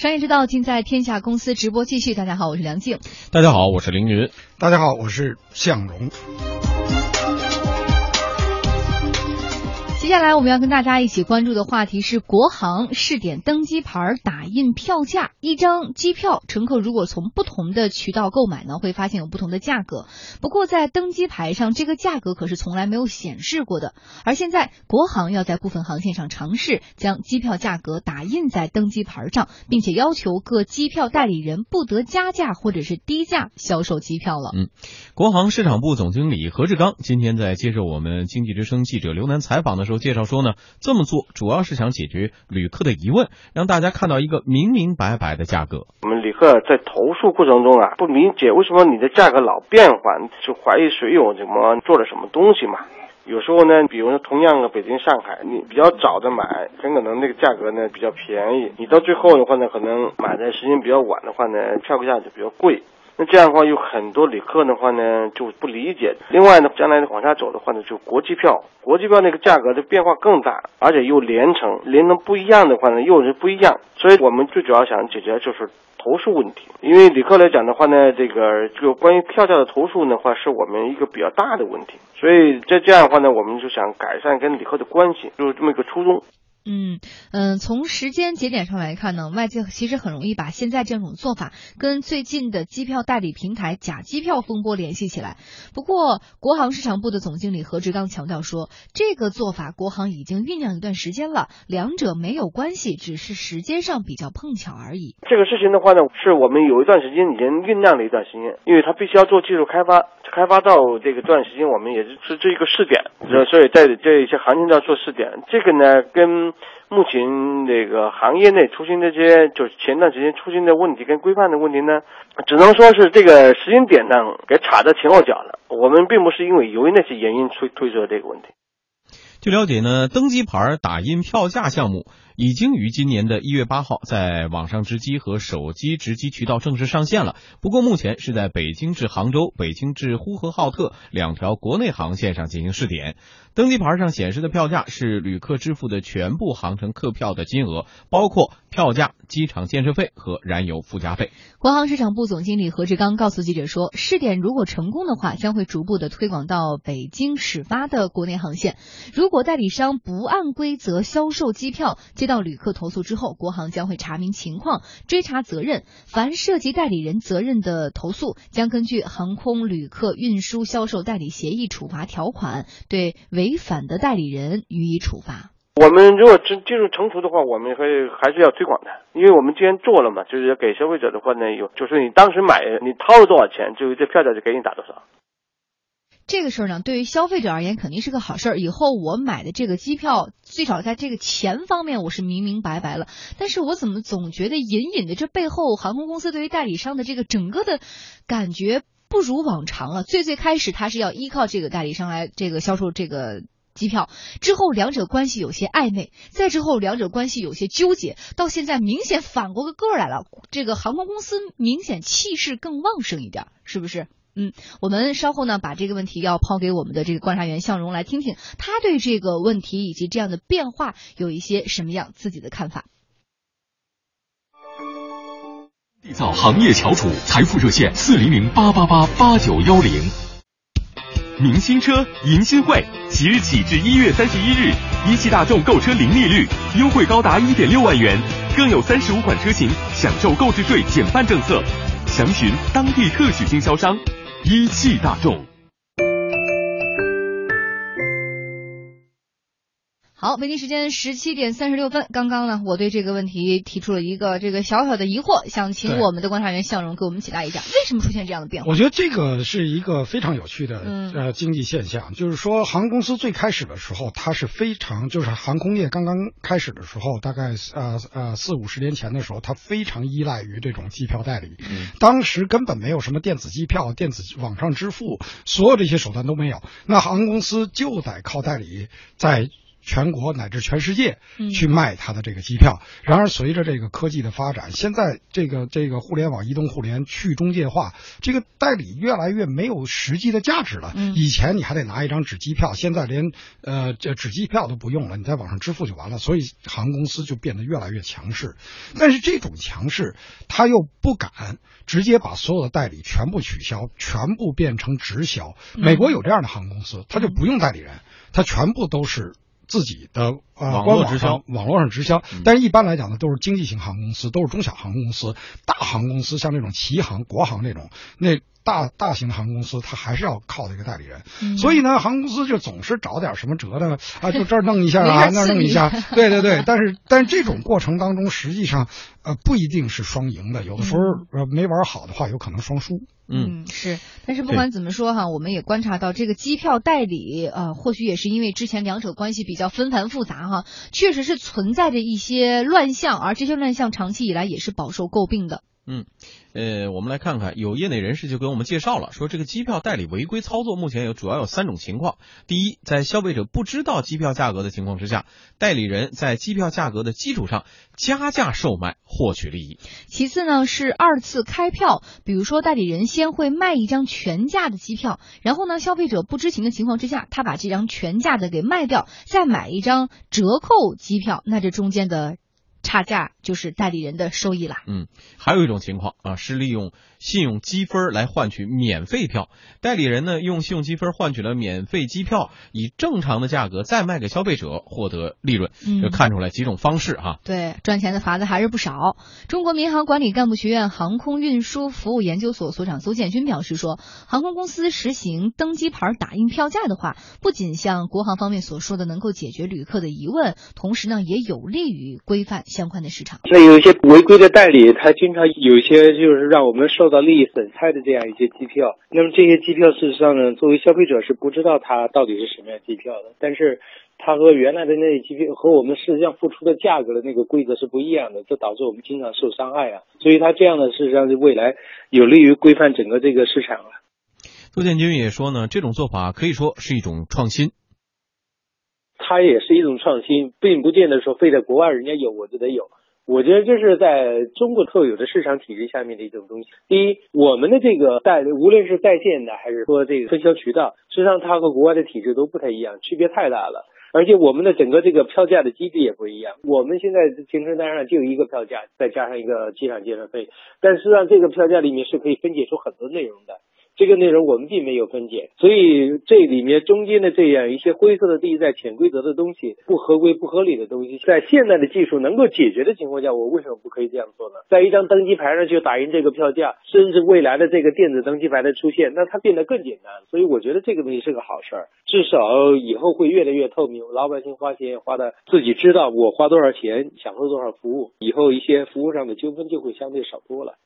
商业之道尽在天下公司直播继续。大家好，我是梁静。大家好，我是凌云。大家好，我是向荣。接下来我们要跟大家一起关注的话题是国航试点登机牌打印票价。一张机票，乘客如果从不同的渠道购买呢，会发现有不同的价格。不过在登机牌上，这个价格可是从来没有显示过的。而现在，国航要在部分航线上尝试将机票价格打印在登机牌上，并且要求各机票代理人不得加价或者是低价销售机票了。嗯，国航市场部总经理何志刚今天在接受我们经济之声记者刘楠采访的时候。介绍说呢，这么做主要是想解决旅客的疑问，让大家看到一个明明白白的价格。我们旅客在投诉过程中啊，不理解为什么你的价格老变化，就怀疑水友怎么做了什么东西嘛。有时候呢，比如说同样的北京、上海，你比较早的买，很可能那个价格呢比较便宜；你到最后的话呢，可能买的时间比较晚的话呢，票价就比较贵。那这样的话，有很多旅客的话呢就不理解。另外呢，将来往下走的话呢，就国际票，国际票那个价格的变化更大，而且又连程，连程不一样的话呢，又是不一样。所以我们最主要想解决就是投诉问题。因为旅客来讲的话呢，这个就关于票价的投诉的话，是我们一个比较大的问题。所以在这样的话呢，我们就想改善跟旅客的关系，就是这么一个初衷。嗯嗯，从时间节点上来看呢，外界其实很容易把现在这种做法跟最近的机票代理平台假机票风波联系起来。不过，国航市场部的总经理何志刚强调说，这个做法国航已经酝酿一段时间了，两者没有关系，只是时间上比较碰巧而已。这个事情的话呢，是我们有一段时间已经酝酿了一段时间，因为它必须要做技术开发，开发到这个段时间，我们也是是这一个试点，所以在这一些行情要做试点。这个呢，跟目前那个行业内出现这些，就是前段时间出现的问题跟规范的问题呢，只能说是这个时间点呢给插在前后脚了。我们并不是因为由于那些原因推推出这个问题。据了解呢，登机牌打印票价项目已经于今年的一月八号在网上值机和手机值机渠道正式上线了。不过目前是在北京至杭州、北京至呼和浩特两条国内航线上进行试点。登机牌上显示的票价是旅客支付的全部航程客票的金额，包括票价、机场建设费和燃油附加费。国航市场部总经理何志刚告诉记者说，试点如果成功的话，将会逐步的推广到北京始发的国内航线。如如果代理商不按规则销售机票，接到旅客投诉之后，国航将会查明情况，追查责任。凡涉及代理人责任的投诉，将根据航空旅客运输销售代理协议处罚条款对。违反的代理人予以处罚。我们如果真技术成熟的话，我们会还是要推广的，因为我们既然做了嘛，就是要给消费者的话呢，有就是你当时买，你掏了多少钱，就这票价就给你打多少。这个事儿呢，对于消费者而言肯定是个好事儿。以后我买的这个机票，最少在这个钱方面我是明明白白了。但是我怎么总觉得隐隐的这背后航空公司对于代理商的这个整个的感觉？不如往常了。最最开始，他是要依靠这个代理商来这个销售这个机票，之后两者关系有些暧昧，再之后两者关系有些纠结，到现在明显反过个个来了。这个航空公司明显气势更旺盛一点，是不是？嗯，我们稍后呢把这个问题要抛给我们的这个观察员向荣来听听，他对这个问题以及这样的变化有一些什么样自己的看法。缔造行业翘楚，财富热线四零零八八八八九幺零。明星车迎新会，即日起至一月三十一日，一汽大众购车零利率，优惠高达一点六万元，更有三十五款车型享受购置税减半政策。详询当地特许经销商，一汽大众。好，北京时间十七点三十六分。刚刚呢，我对这个问题提出了一个这个小小的疑惑，想请我们的观察员向荣给我们解答一下，为什么出现这样的变化？我觉得这个是一个非常有趣的呃经济现象，就是说航空公司最开始的时候，它是非常就是航空业刚刚开始的时候，大概呃呃四五十年前的时候，它非常依赖于这种机票代理，当时根本没有什么电子机票、电子网上支付，所有这些手段都没有，那航空公司就得靠代理在。全国乃至全世界去卖他的这个机票。然而，随着这个科技的发展，现在这个这个互联网、移动互联去中介化，这个代理越来越没有实际的价值了。以前你还得拿一张纸机票，现在连呃这纸机票都不用了，你在网上支付就完了。所以航空公司就变得越来越强势。但是这种强势，他又不敢直接把所有的代理全部取消，全部变成直销。美国有这样的航空公司，他就不用代理人，他全部都是。自己的呃官网上网络上直销，但是一般来讲呢，都是经济型航空公司，都是中小航空公司，大航空公司像这种旗航、国航这种，那大大型的航空公司，它还是要靠这个代理人。所以呢，航空公司就总是找点什么辙呢？啊，就这儿弄一下啊，那儿弄一下。对对对，但是但是这种过程当中，实际上呃不一定是双赢的，有的时候呃没玩好的话，有可能双输。嗯，是，但是不管怎么说哈，我们也观察到这个机票代理，呃，或许也是因为之前两者关系比较纷繁复杂哈，确实是存在着一些乱象，而这些乱象长期以来也是饱受诟病的。嗯，呃，我们来看看，有业内人士就给我们介绍了，说这个机票代理违规操作，目前有主要有三种情况。第一，在消费者不知道机票价格的情况之下，代理人在机票价格的基础上加价售卖，获取利益。其次呢，是二次开票，比如说代理人先会卖一张全价的机票，然后呢，消费者不知情的情况之下，他把这张全价的给卖掉，再买一张折扣机票，那这中间的。差价就是代理人的收益了。嗯，还有一种情况啊，是利用信用积分来换取免费票。代理人呢，用信用积分换取了免费机票，以正常的价格再卖给消费者，获得利润。就看出来几种方式哈。对，赚钱的法子还是不少。中国民航管理干部学院航空运输服务研究所所长邹建军表示说，航空公司实行登机牌打印票价的话，不仅像国航方面所说的能够解决旅客的疑问，同时呢，也有利于规范。相关的市场，那有一些违规的代理，他经常有一些就是让我们受到利益损害的这样一些机票。那么这些机票，事实上呢，作为消费者是不知道它到底是什么样机票的。但是，它和原来的那些机票和我们实际上付出的价格的那个规则是不一样的，这导致我们经常受伤害啊。所以，它这样的事实上是未来有利于规范整个这个市场了。杜建军也说呢，这种做法可以说是一种创新。它也是一种创新，并不见得说非在国外人家有我就得有。我觉得这是在中国特有的市场体制下面的一种东西。第一，我们的这个代无论是在线的还是说这个分销渠道，实际上它和国外的体制都不太一样，区别太大了。而且我们的整个这个票价的机制也不一样。我们现在行程单上就一个票价，再加上一个机场建设费，但实际上这个票价里面是可以分解出很多内容的。这个内容我们并没有分解，所以这里面中间的这样一些灰色的地带、潜规则的东西、不合规、不合理的东西，在现在的技术能够解决的情况下，我为什么不可以这样做呢？在一张登机牌上就打印这个票价，甚至未来的这个电子登机牌的出现，那它变得更简单。所以我觉得这个东西是个好事儿，至少以后会越来越透明，老百姓花钱花的自己知道我花多少钱，享受多少服务，以后一些服务上的纠纷就会相对少多了。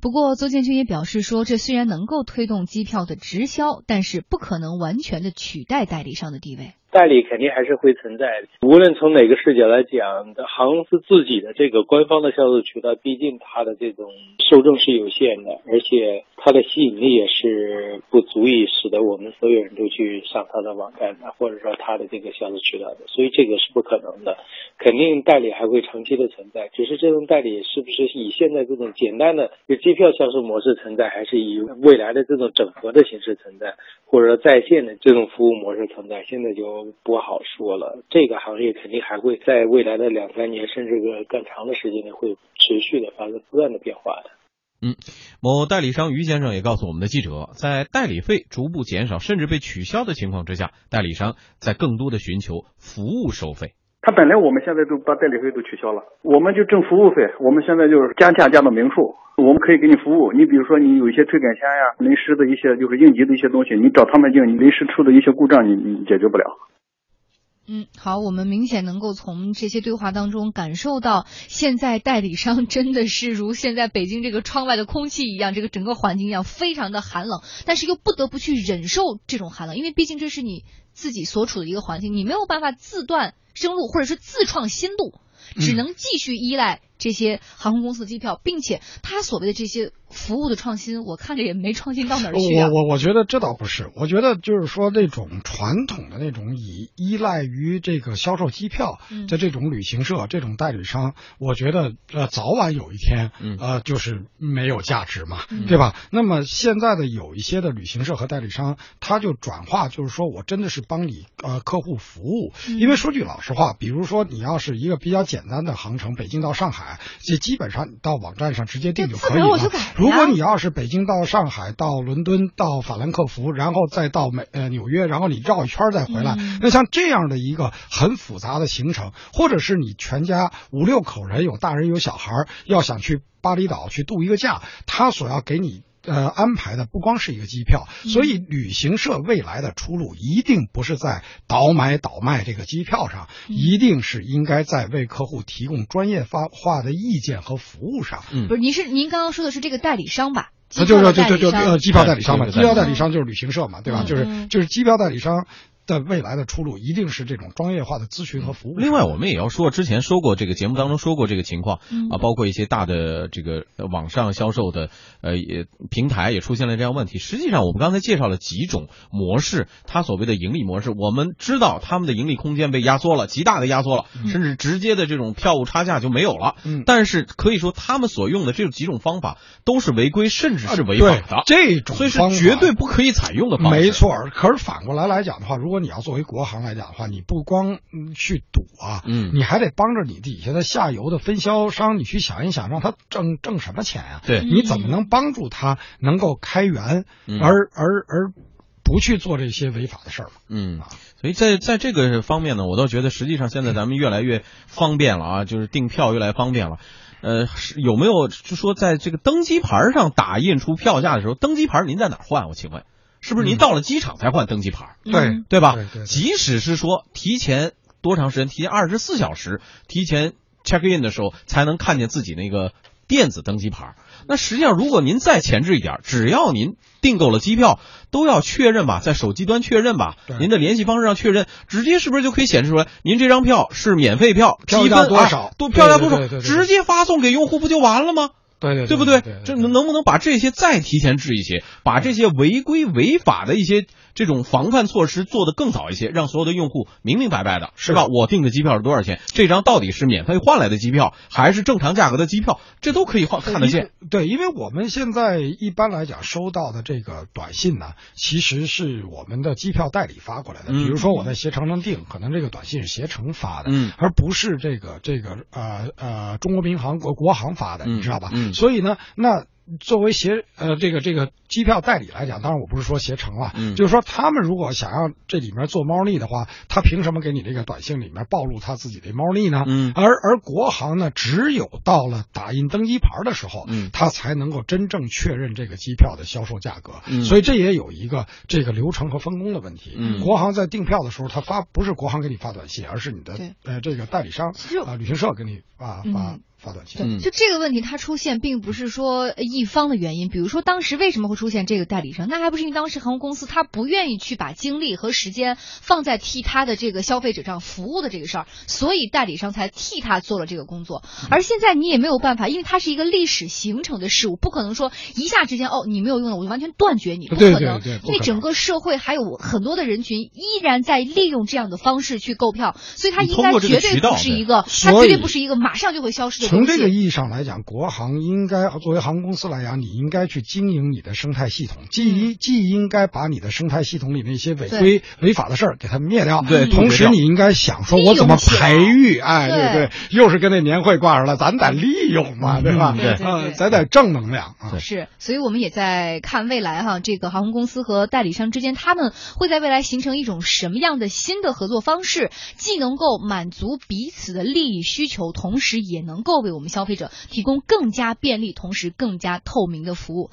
不过，邹建军也表示说，这虽然能够推动机票的直销，但是不可能完全的取代代理商的地位。代理肯定还是会存在，无论从哪个视角来讲，航空公司自己的这个官方的销售渠道，毕竟它的这种受众是有限的，而且它的吸引力也是不足以使得我们所有人都去上它的网站的，或者说它的这个销售渠道的，所以这个是不可能的。肯定代理还会长期的存在，只是这种代理是不是以现在这种简单的机票销售模式存在，还是以未来的这种整合的形式存在，或者说在线的这种服务模式存在，现在就。不好说了，这个行业肯定还会在未来的两三年，甚至个更长的时间内，会持续的发生不断的变化的。嗯，某代理商于先生也告诉我们的记者，在代理费逐步减少，甚至被取消的情况之下，代理商在更多的寻求服务收费。他本来我们现在都把代理费都取消了，我们就挣服务费。我们现在就是加价加到明数，我们可以给你服务。你比如说，你有一些退改签呀、临时的一些就是应急的一些东西，你找他们应，你临时出的一些故障，你你解决不了。嗯，好，我们明显能够从这些对话当中感受到，现在代理商真的是如现在北京这个窗外的空气一样，这个整个环境一样，非常的寒冷，但是又不得不去忍受这种寒冷，因为毕竟这是你自己所处的一个环境，你没有办法自断生路，或者是自创新路，只能继续依赖这些航空公司的机票，并且他所谓的这些服务的创新，我看着也没创新到哪儿去。我我我觉得这倒不是，我觉得就是说那种传统的那种以依赖于这个销售机票的这种旅行社、这种代理商，我觉得呃早晚有一天呃就是没有价值嘛，对吧？那么现在的有一些的旅行社和代理商，他就转化，就是说我真的是帮你呃客户服务，因为说句老实话，比如说你要是一个比较简单的航程，北京到上海，这基本上你到网站上直接订就可以了。如果你要是北京到上海，到伦敦，到法兰克福，然后再到美呃纽约，然后你绕一圈再回来，那像这样的一个很复杂的行程，或者是你全家五六口人，有大人有小孩，要想去巴厘岛去度一个假，他所要给你。呃，安排的不光是一个机票，所以旅行社未来的出路一定不是在倒买倒卖这个机票上，一定是应该在为客户提供专业发化的意见和服务上。嗯，不是，您是您刚刚说的是这个代理商吧？就是就就就呃，机票代理商嘛，机票代理商就是旅行社嘛，对吧？就是就是机票代理商。的未来的出路一定是这种专业化的咨询和服务。另外，我们也要说，之前说过这个节目当中说过这个情况啊，包括一些大的这个网上销售的呃也平台也出现了这样问题。实际上，我们刚才介绍了几种模式，它所谓的盈利模式，我们知道他们的盈利空间被压缩了，极大的压缩了，甚至直接的这种票务差价就没有了。嗯，但是可以说他们所用的这几种方法都是违规，甚至是违法的。这种所以是绝对不可以采用的方法。没错，可是反过来来讲的话，如果你要作为国航来讲的话，你不光去赌啊，嗯，你还得帮着你底下的下游的分销商，你去想一想，让他挣挣什么钱呀？对，你怎么能帮助他能够开源，而而而不去做这些违法的事儿嘛？嗯，所以在在这个方面呢，我倒觉得实际上现在咱们越来越方便了啊，就是订票越来越方便了。呃，是有没有就说在这个登机牌上打印出票价的时候，登机牌您在哪换？我请问？是不是您到了机场才换登机牌？对对吧？即使是说提前多长时间，提前二十四小时，提前 check in 的时候才能看见自己那个电子登机牌。那实际上，如果您再前置一点，只要您订购了机票，都要确认吧，在手机端确认吧，您的联系方式上确认，直接是不是就可以显示出来，您这张票是免费票，票价多少？多票价多少？直接发送给用户不就完了吗？对对对不对？这能能不能把这些再提前治一些，把这些违规违法的一些这种防范措施做得更早一些，让所有的用户明明白白的，是吧？我订的机票是多少钱？这张到底是免费换来的机票，还是正常价格的机票？这都可以换看得见。对，因为我们现在一般来讲收到的这个短信呢，其实是我们的机票代理发过来的。比如说我在携程上订，可能这个短信是携程发的，嗯，而不是这个这个呃呃中国民航国国航发的，你知道吧？嗯。所以呢，那作为携呃这个这个机票代理来讲，当然我不是说携程了，嗯，就是说他们如果想要这里面做猫腻的话，他凭什么给你这个短信里面暴露他自己的猫腻呢？嗯，而而国航呢，只有到了打印登机牌的时候，嗯，他才能够真正确认这个机票的销售价格，嗯，所以这也有一个这个流程和分工的问题。嗯，国航在订票的时候，他发不是国航给你发短信，而是你的呃这个代理商啊旅行社给你发发。发短信，就这个问题，它出现并不是说一方的原因。比如说，当时为什么会出现这个代理商？那还不是因为当时航空公司他不愿意去把精力和时间放在替他的这个消费者上服务的这个事儿，所以代理商才替他做了这个工作。而现在你也没有办法，因为它是一个历史形成的事物，不可能说一下之间哦你没有用了，我就完全断绝你，不可能。因为整个社会还有很多的人群依然在利用这样的方式去购票，所以它应该绝对不是一个，它绝对不是一个马上就会消失的。从这个意义上来讲，国航应该作为航空公司来讲，你应该去经营你的生态系统，既既应该把你的生态系统里那些违规违法的事儿给它灭掉，对，同时你应该想说，我怎么培育？哎，对对，又是跟那年会挂上了，咱得利用嘛，对吧？对，嗯，咱得正能量啊。是，所以我们也在看未来哈，这个航空公司和代理商之间，他们会在未来形成一种什么样的新的合作方式，既能够满足彼此的利益需求，同时也能够为我们消费者。提供更加便利，同时更加透明的服务。